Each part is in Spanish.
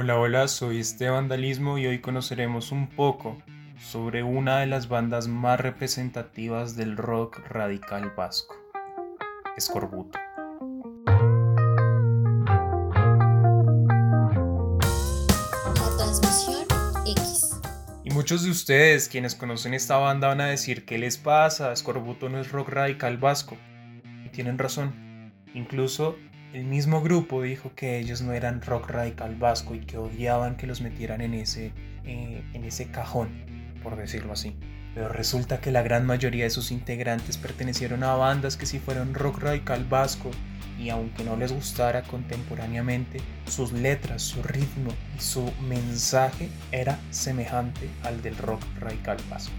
Hola, hola, soy Esteban Dalismo y hoy conoceremos un poco sobre una de las bandas más representativas del rock radical vasco, Escorbuto. muchos de ustedes, quienes conocen esta banda, van a decir, ¿qué les pasa? Escorbuto no es rock radical vasco. Y tienen razón. Incluso el mismo grupo dijo que ellos no eran rock radical vasco y que odiaban que los metieran en ese, eh, en ese cajón, por decirlo así. Pero resulta que la gran mayoría de sus integrantes pertenecieron a bandas que sí fueron rock radical vasco y aunque no les gustara contemporáneamente, sus letras, su ritmo y su mensaje era semejante al del rock radical vasco.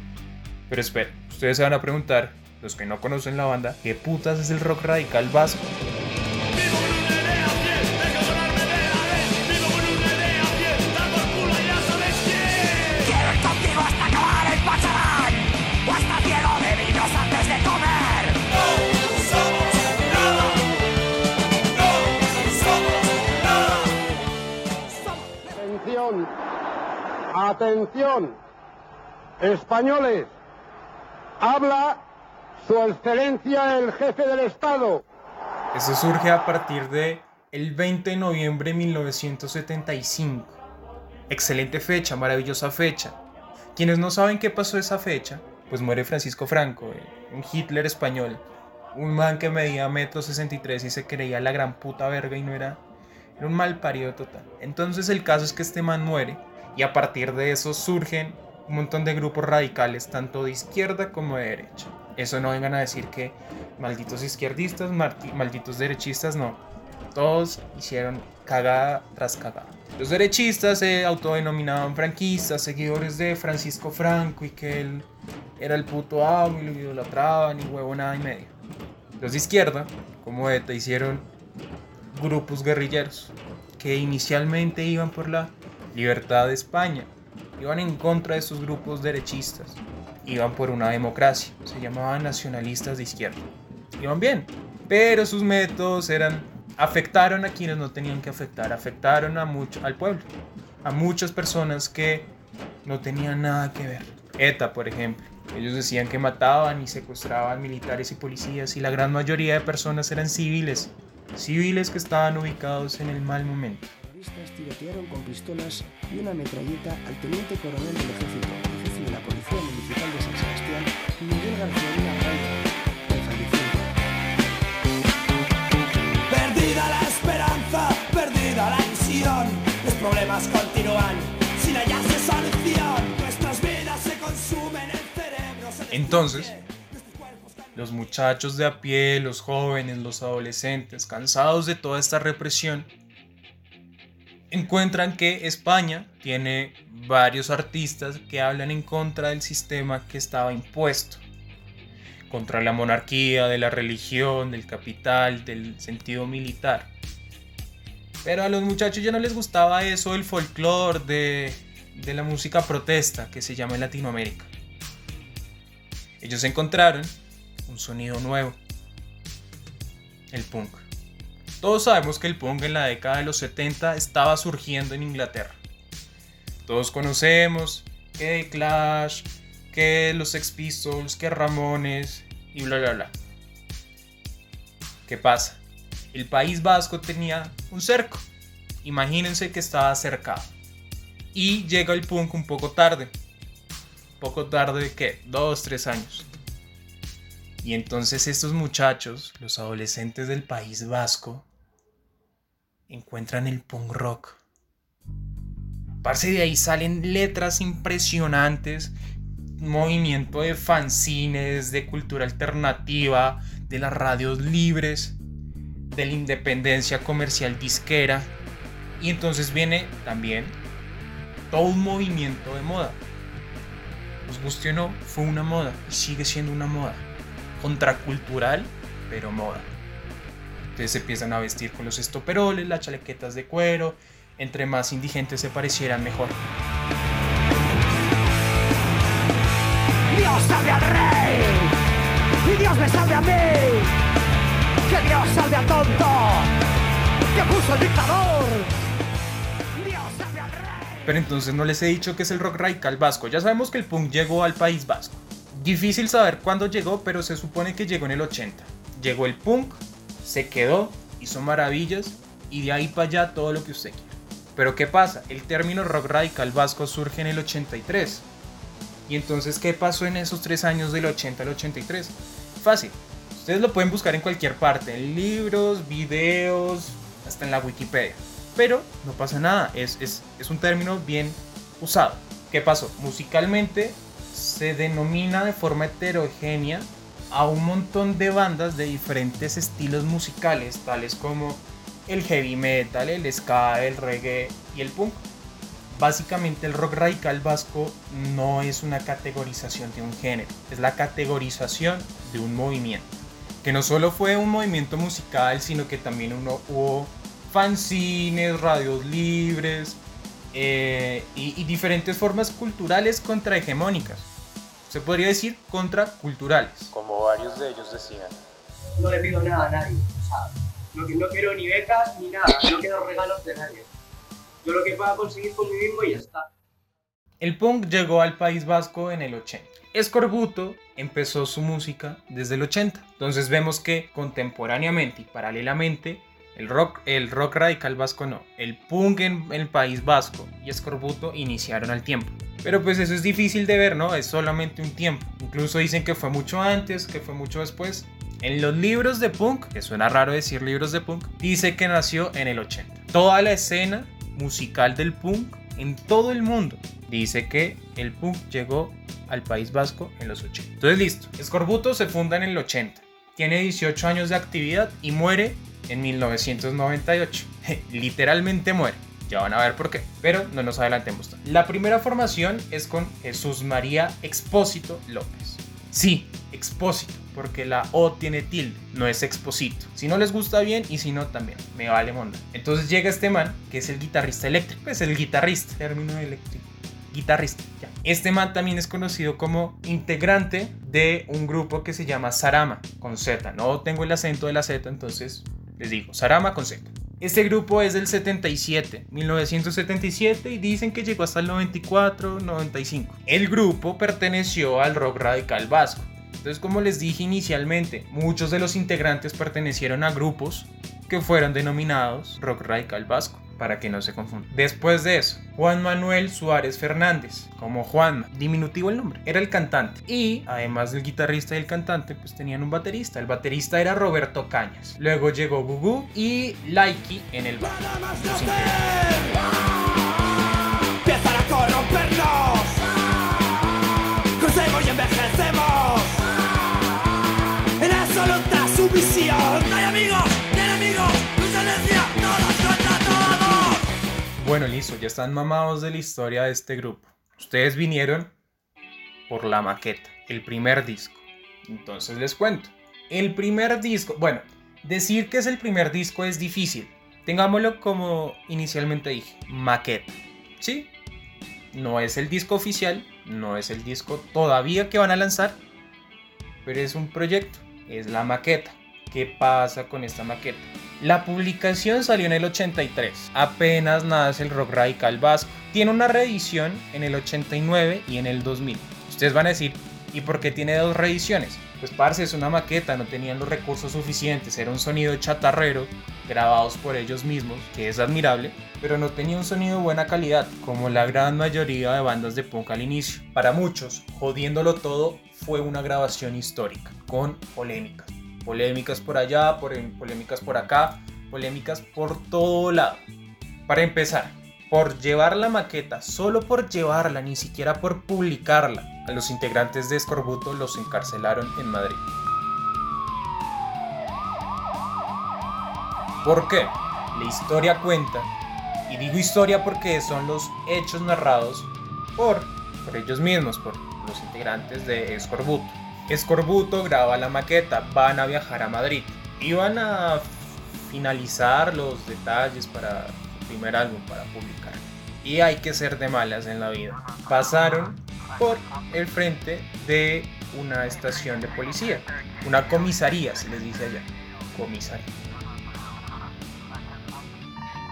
Pero espera, ustedes se van a preguntar, los que no conocen la banda, ¿qué putas es el rock radical vasco? Atención, españoles, habla su excelencia el jefe del Estado. Eso surge a partir de el 20 de noviembre de 1975. Excelente fecha, maravillosa fecha. Quienes no saben qué pasó esa fecha, pues muere Francisco Franco, eh, un Hitler español, un man que medía metro 63 y se creía la gran puta verga y no era, era un mal parido total. Entonces el caso es que este man muere y a partir de eso surgen un montón de grupos radicales, tanto de izquierda como de derecha. Eso no vengan a decir que malditos izquierdistas, malditos derechistas, no. Todos hicieron cagada tras cagada. Los derechistas se autodenominaban franquistas, seguidores de Francisco Franco y que él era el puto amo y lo idolatraban y huevo nada y medio. Los de izquierda, como ETA, hicieron grupos guerrilleros que inicialmente iban por la Libertad de España. Iban en contra de esos grupos derechistas. Iban por una democracia. Se llamaban nacionalistas de izquierda. Iban bien. Pero sus métodos eran afectaron a quienes no tenían que afectar, afectaron a mucho, al pueblo, a muchas personas que no tenían nada que ver. ETA, por ejemplo, ellos decían que mataban y secuestraban militares y policías y la gran mayoría de personas eran civiles, civiles que estaban ubicados en el mal momento terroristas tirotearon con pistolas y una metralleta al teniente coronel del ejército, jefe de la Policía Municipal de San Sebastián, Miguel García Raya, de fallecimiento. Perdida la esperanza, perdida la ilusión, los problemas continúan, sin hallarse solución, nuestras vidas se consumen, el cerebro se Entonces, los muchachos de a pie, los jóvenes, los adolescentes, cansados de toda esta represión, encuentran que España tiene varios artistas que hablan en contra del sistema que estaba impuesto, contra la monarquía, de la religión, del capital, del sentido militar. Pero a los muchachos ya no les gustaba eso del folclore, de, de la música protesta que se llama en Latinoamérica. Ellos encontraron un sonido nuevo, el punk. Todos sabemos que el punk en la década de los 70 estaba surgiendo en Inglaterra. Todos conocemos que Clash, que los Sex Pistols, que Ramones y bla bla bla. ¿Qué pasa? El País Vasco tenía un cerco. Imagínense que estaba cercado. Y llega el punk un poco tarde. Poco tarde de qué? Dos, tres años. Y entonces estos muchachos, los adolescentes del País Vasco, encuentran el punk rock. Parce, de ahí salen letras impresionantes, movimiento de fanzines, de cultura alternativa, de las radios libres, de la independencia comercial disquera. Y entonces viene también todo un movimiento de moda. Os guste o no, fue una moda y sigue siendo una moda. Contracultural, pero moda. Entonces se empiezan a vestir con los estoperoles, las chalequetas de cuero. Entre más indigentes se parecieran mejor. Dios salve al rey y Dios me salve a mí. Que Dios salve al tonto que puso el dictador. Dios salve Pero entonces no les he dicho que es el rock radical vasco. Ya sabemos que el punk llegó al País Vasco. Difícil saber cuándo llegó, pero se supone que llegó en el 80. Llegó el punk, se quedó, hizo maravillas y de ahí para allá todo lo que usted quiera. Pero ¿qué pasa? El término rock radical vasco surge en el 83. Y entonces, ¿qué pasó en esos tres años del 80 al 83? Fácil. Ustedes lo pueden buscar en cualquier parte, en libros, videos, hasta en la Wikipedia. Pero no pasa nada, es, es, es un término bien usado. ¿Qué pasó? Musicalmente se denomina de forma heterogénea a un montón de bandas de diferentes estilos musicales, tales como el heavy metal, el ska, el reggae y el punk. Básicamente el rock radical vasco no es una categorización de un género, es la categorización de un movimiento. Que no solo fue un movimiento musical, sino que también uno, hubo fanzines, radios libres eh, y, y diferentes formas culturales contrahegemónicas. Se podría decir contraculturales. Como varios de ellos decían. no le pido nada a nadie. O sea, no, no quiero ni becas ni nada, no quiero regalos de nadie. Yo lo que pueda conseguir con mí mismo y ya está. El punk llegó al País Vasco en el 80. Escorbuto empezó su música desde el 80. Entonces vemos que contemporáneamente y paralelamente el rock, el rock radical vasco no, el punk en el País Vasco y Escorbuto iniciaron al tiempo. Pero pues eso es difícil de ver, ¿no? Es solamente un tiempo. Incluso dicen que fue mucho antes, que fue mucho después. En los libros de punk, que suena raro decir libros de punk, dice que nació en el 80. Toda la escena musical del punk en todo el mundo dice que el punk llegó al País Vasco en los 80. Entonces listo, Escorbuto se funda en el 80. Tiene 18 años de actividad y muere en 1998. Literalmente muere. Ya van a ver por qué. Pero no nos adelantemos. tanto. La primera formación es con Jesús María Expósito López. Sí, Expósito, porque la O tiene tilde, no es Exposito. Si no les gusta bien y si no también, me vale monda. Entonces llega este man, que es el guitarrista eléctrico, es el guitarrista, término eléctrico. Guitarrista, ya. Este man también es conocido como integrante de un grupo que se llama Sarama, con Z. No tengo el acento de la Z, entonces les digo, Sarama con Z. Este grupo es del 77, 1977 y dicen que llegó hasta el 94, 95. El grupo perteneció al rock radical vasco. Entonces, como les dije inicialmente, muchos de los integrantes pertenecieron a grupos que fueron denominados rock radical vasco, para que no se confundan. Después de eso, Juan Manuel Suárez Fernández, como Juanma, diminutivo el nombre, era el cantante. Y además del guitarrista y el cantante, pues tenían un baterista. El baterista era Roberto Cañas. Luego llegó Gugu y Laiki en el bajo. Bueno, listo, ya están mamados de la historia de este grupo. Ustedes vinieron por la maqueta, el primer disco. Entonces les cuento. El primer disco, bueno, decir que es el primer disco es difícil. Tengámoslo como inicialmente dije, maqueta. ¿Sí? No es el disco oficial, no es el disco todavía que van a lanzar, pero es un proyecto, es la maqueta. ¿Qué pasa con esta maqueta? La publicación salió en el 83, apenas nace el rock radical vasco. Tiene una reedición en el 89 y en el 2000. Ustedes van a decir, ¿y por qué tiene dos reediciones? Pues parce, es una maqueta, no tenían los recursos suficientes, era un sonido chatarrero, grabados por ellos mismos, que es admirable, pero no tenía un sonido de buena calidad, como la gran mayoría de bandas de punk al inicio. Para muchos, jodiéndolo todo, fue una grabación histórica, con polémicas. Polémicas por allá, polémicas por acá, polémicas por todo lado. Para empezar, por llevar la maqueta, solo por llevarla, ni siquiera por publicarla, a los integrantes de Escorbuto los encarcelaron en Madrid. ¿Por qué? La historia cuenta, y digo historia porque son los hechos narrados por, por ellos mismos, por los integrantes de Escorbuto. Escorbuto graba la maqueta, van a viajar a Madrid. Iban a finalizar los detalles para su primer álbum, para publicar. Y hay que ser de malas en la vida. Pasaron por el frente de una estación de policía, una comisaría, se les dice allá. Comisaría.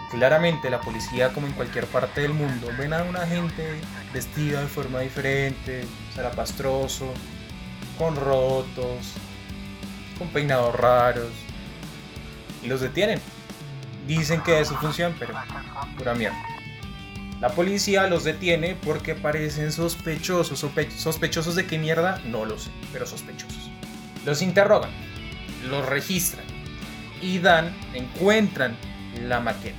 Claramente la policía, como en cualquier parte del mundo, ven a una gente vestida de forma diferente, zarapastroso, con rotos, con peinados raros, y los detienen. Dicen que es su función, pero pura mierda. La policía los detiene porque parecen sospechosos. Sospe- ¿Sospechosos de qué mierda? No lo sé, pero sospechosos. Los interrogan, los registran y dan, encuentran la maqueta.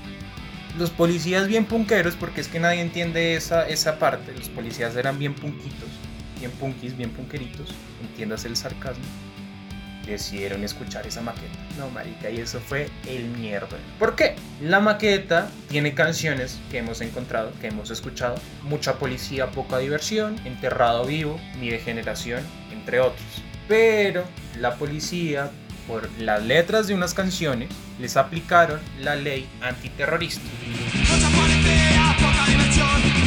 Los policías bien punqueros, porque es que nadie entiende esa, esa parte, los policías eran bien punquitos, bien punkis, bien punqueritos, entiendas el sarcasmo, decidieron escuchar esa maqueta. No, marica, y eso fue el mierda. ¿Por qué? La maqueta tiene canciones que hemos encontrado, que hemos escuchado, mucha policía, poca diversión, enterrado vivo, mi degeneración, entre otros. Pero la policía, por las letras de unas canciones, les aplicaron la ley antiterrorista. Mucha policía, poca diversión.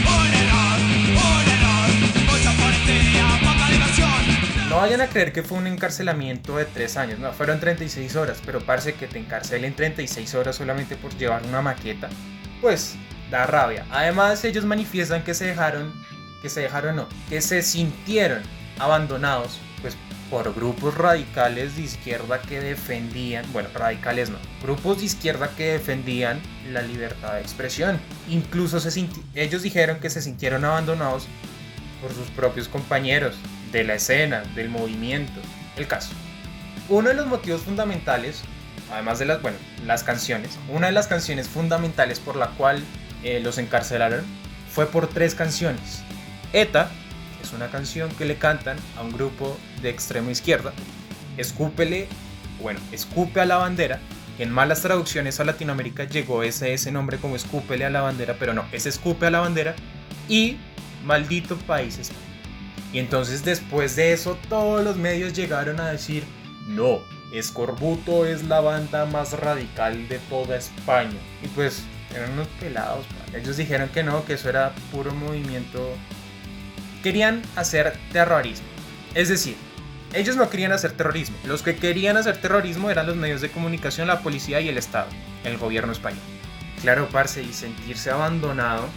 No vayan a creer que fue un encarcelamiento de 3 años, no, fueron 36 horas, pero parece que te encarcelen 36 horas solamente por llevar una maqueta, pues da rabia. Además, ellos manifiestan que se dejaron, que se dejaron no, que se sintieron abandonados, pues por grupos radicales de izquierda que defendían, bueno, radicales no, grupos de izquierda que defendían la libertad de expresión. Incluso ellos dijeron que se sintieron abandonados por sus propios compañeros de la escena, del movimiento. El caso. Uno de los motivos fundamentales, además de las, bueno, las canciones, una de las canciones fundamentales por la cual eh, los encarcelaron fue por tres canciones. ETA, es una canción que le cantan a un grupo de extrema izquierda. Escúpele, bueno, escupe a la bandera, en malas traducciones a Latinoamérica llegó ese, ese nombre como escúpele a la bandera, pero no, es escupe a la bandera. Y maldito país. Y entonces después de eso todos los medios llegaron a decir, no, Escorbuto es la banda más radical de toda España. Y pues eran unos pelados, ellos dijeron que no, que eso era puro movimiento. Querían hacer terrorismo. Es decir, ellos no querían hacer terrorismo. Los que querían hacer terrorismo eran los medios de comunicación, la policía y el Estado, el gobierno español. Claro, parce, y sentirse abandonado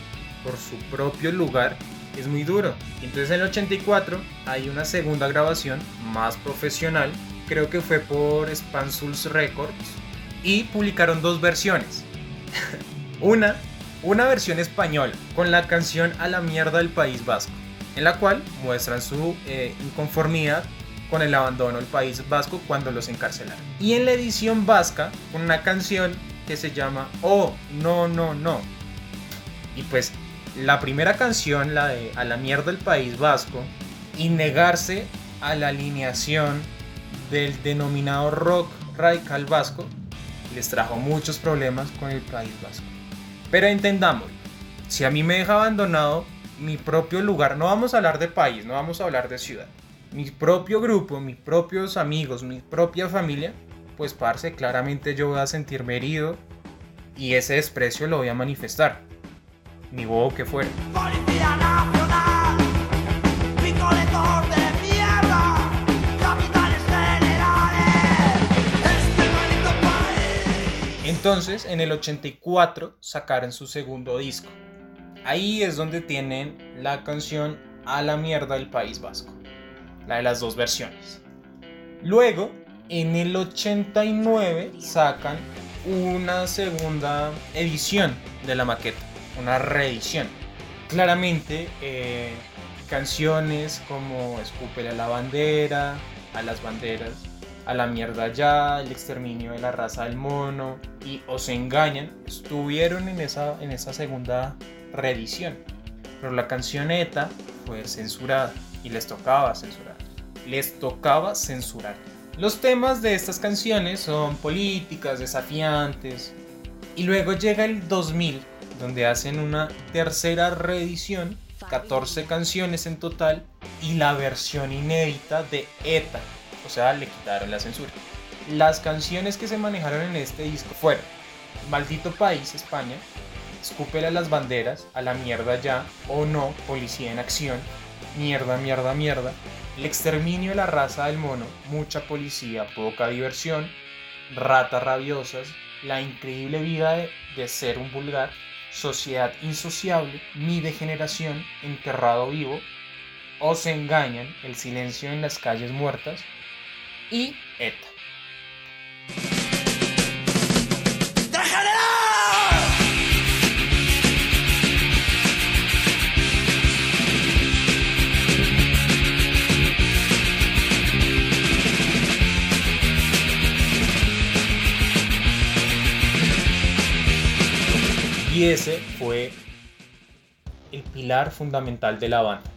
por su propio lugar es muy duro. Entonces en el 84 hay una segunda grabación más profesional, creo que fue por Spansuls Records, y publicaron dos versiones. una, una versión española con la canción A la mierda del País Vasco, en la cual muestran su eh, inconformidad con el abandono del País Vasco cuando los encarcelaron. Y en la edición vasca, con una canción que se llama Oh, no, no, no. Y pues la primera canción, la de A la mierda del País Vasco, y negarse a la alineación del denominado rock radical vasco, les trajo muchos problemas con el País Vasco. Pero entendamos, si a mí me deja abandonado mi propio lugar, no vamos a hablar de país, no vamos a hablar de ciudad, mi propio grupo, mis propios amigos, mi propia familia, pues parce, claramente yo voy a sentirme herido y ese desprecio lo voy a manifestar ni bobo que fuera. Policía Nacional, picoletor de mierda, capitales generales, este maldito país. Entonces, en el 84 sacaron su segundo disco. Ahí es donde tienen la canción A la mierda del País Vasco, la de las dos versiones. Luego, en el 89 sacan una segunda edición de la maqueta, una reedición. Claramente, eh, canciones como Escúpele a la bandera, a las banderas, a la mierda ya, el exterminio de la raza del mono y Os engañan, estuvieron en esa, en esa segunda reedición. Pero la canción ETA fue censurada y les tocaba censurar. Les tocaba censurar. Los temas de estas canciones son políticas, desafiantes. Y luego llega el 2000, donde hacen una tercera reedición, 14 canciones en total, y la versión inédita de ETA. O sea, le quitaron la censura. Las canciones que se manejaron en este disco fueron Maldito País, España, Escúpele a las banderas, a la mierda ya, o no, Policía en acción, Mierda, mierda, mierda, El exterminio de la raza del mono, Mucha policía, poca diversión, Ratas rabiosas, la increíble vida de ser un vulgar, sociedad insociable, mi degeneración, enterrado vivo, o se engañan, el silencio en las calles muertas y ETA. Ese fue el pilar fundamental de la banda.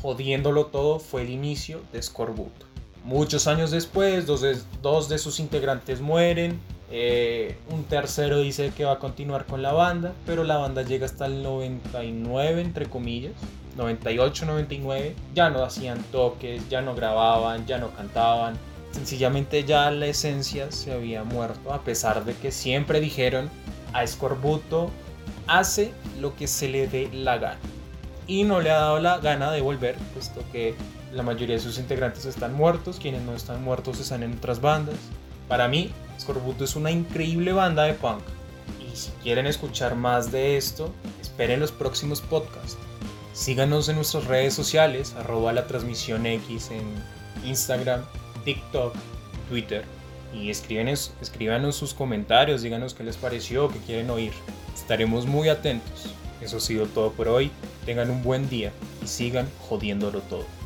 Jodiéndolo todo fue el inicio de Scorbuto. Muchos años después, dos de, dos de sus integrantes mueren. eh, un tercero dice que va a continuar con la banda, pero la banda llega hasta el 99, entre comillas. 98, 99. Ya no hacían toques, ya no grababan, ya no cantaban. Sencillamente ya la esencia se había muerto, a pesar de que siempre dijeron a Scorbuto hace lo que se le dé la gana. Y no le ha dado la gana de volver, puesto que la mayoría de sus integrantes están muertos, quienes no están muertos están en otras bandas. Para mí, Scorbuto es una increíble banda de punk. Y si quieren escuchar más de esto, esperen los próximos podcasts. Síganos en nuestras redes sociales, arroba la transmisión X en Instagram, TikTok, Twitter. Y escríbenos, escríbanos sus comentarios, díganos qué les pareció, qué quieren oír. Estaremos muy atentos. Eso ha sido todo por hoy. Tengan un buen día y sigan jodiéndolo todo.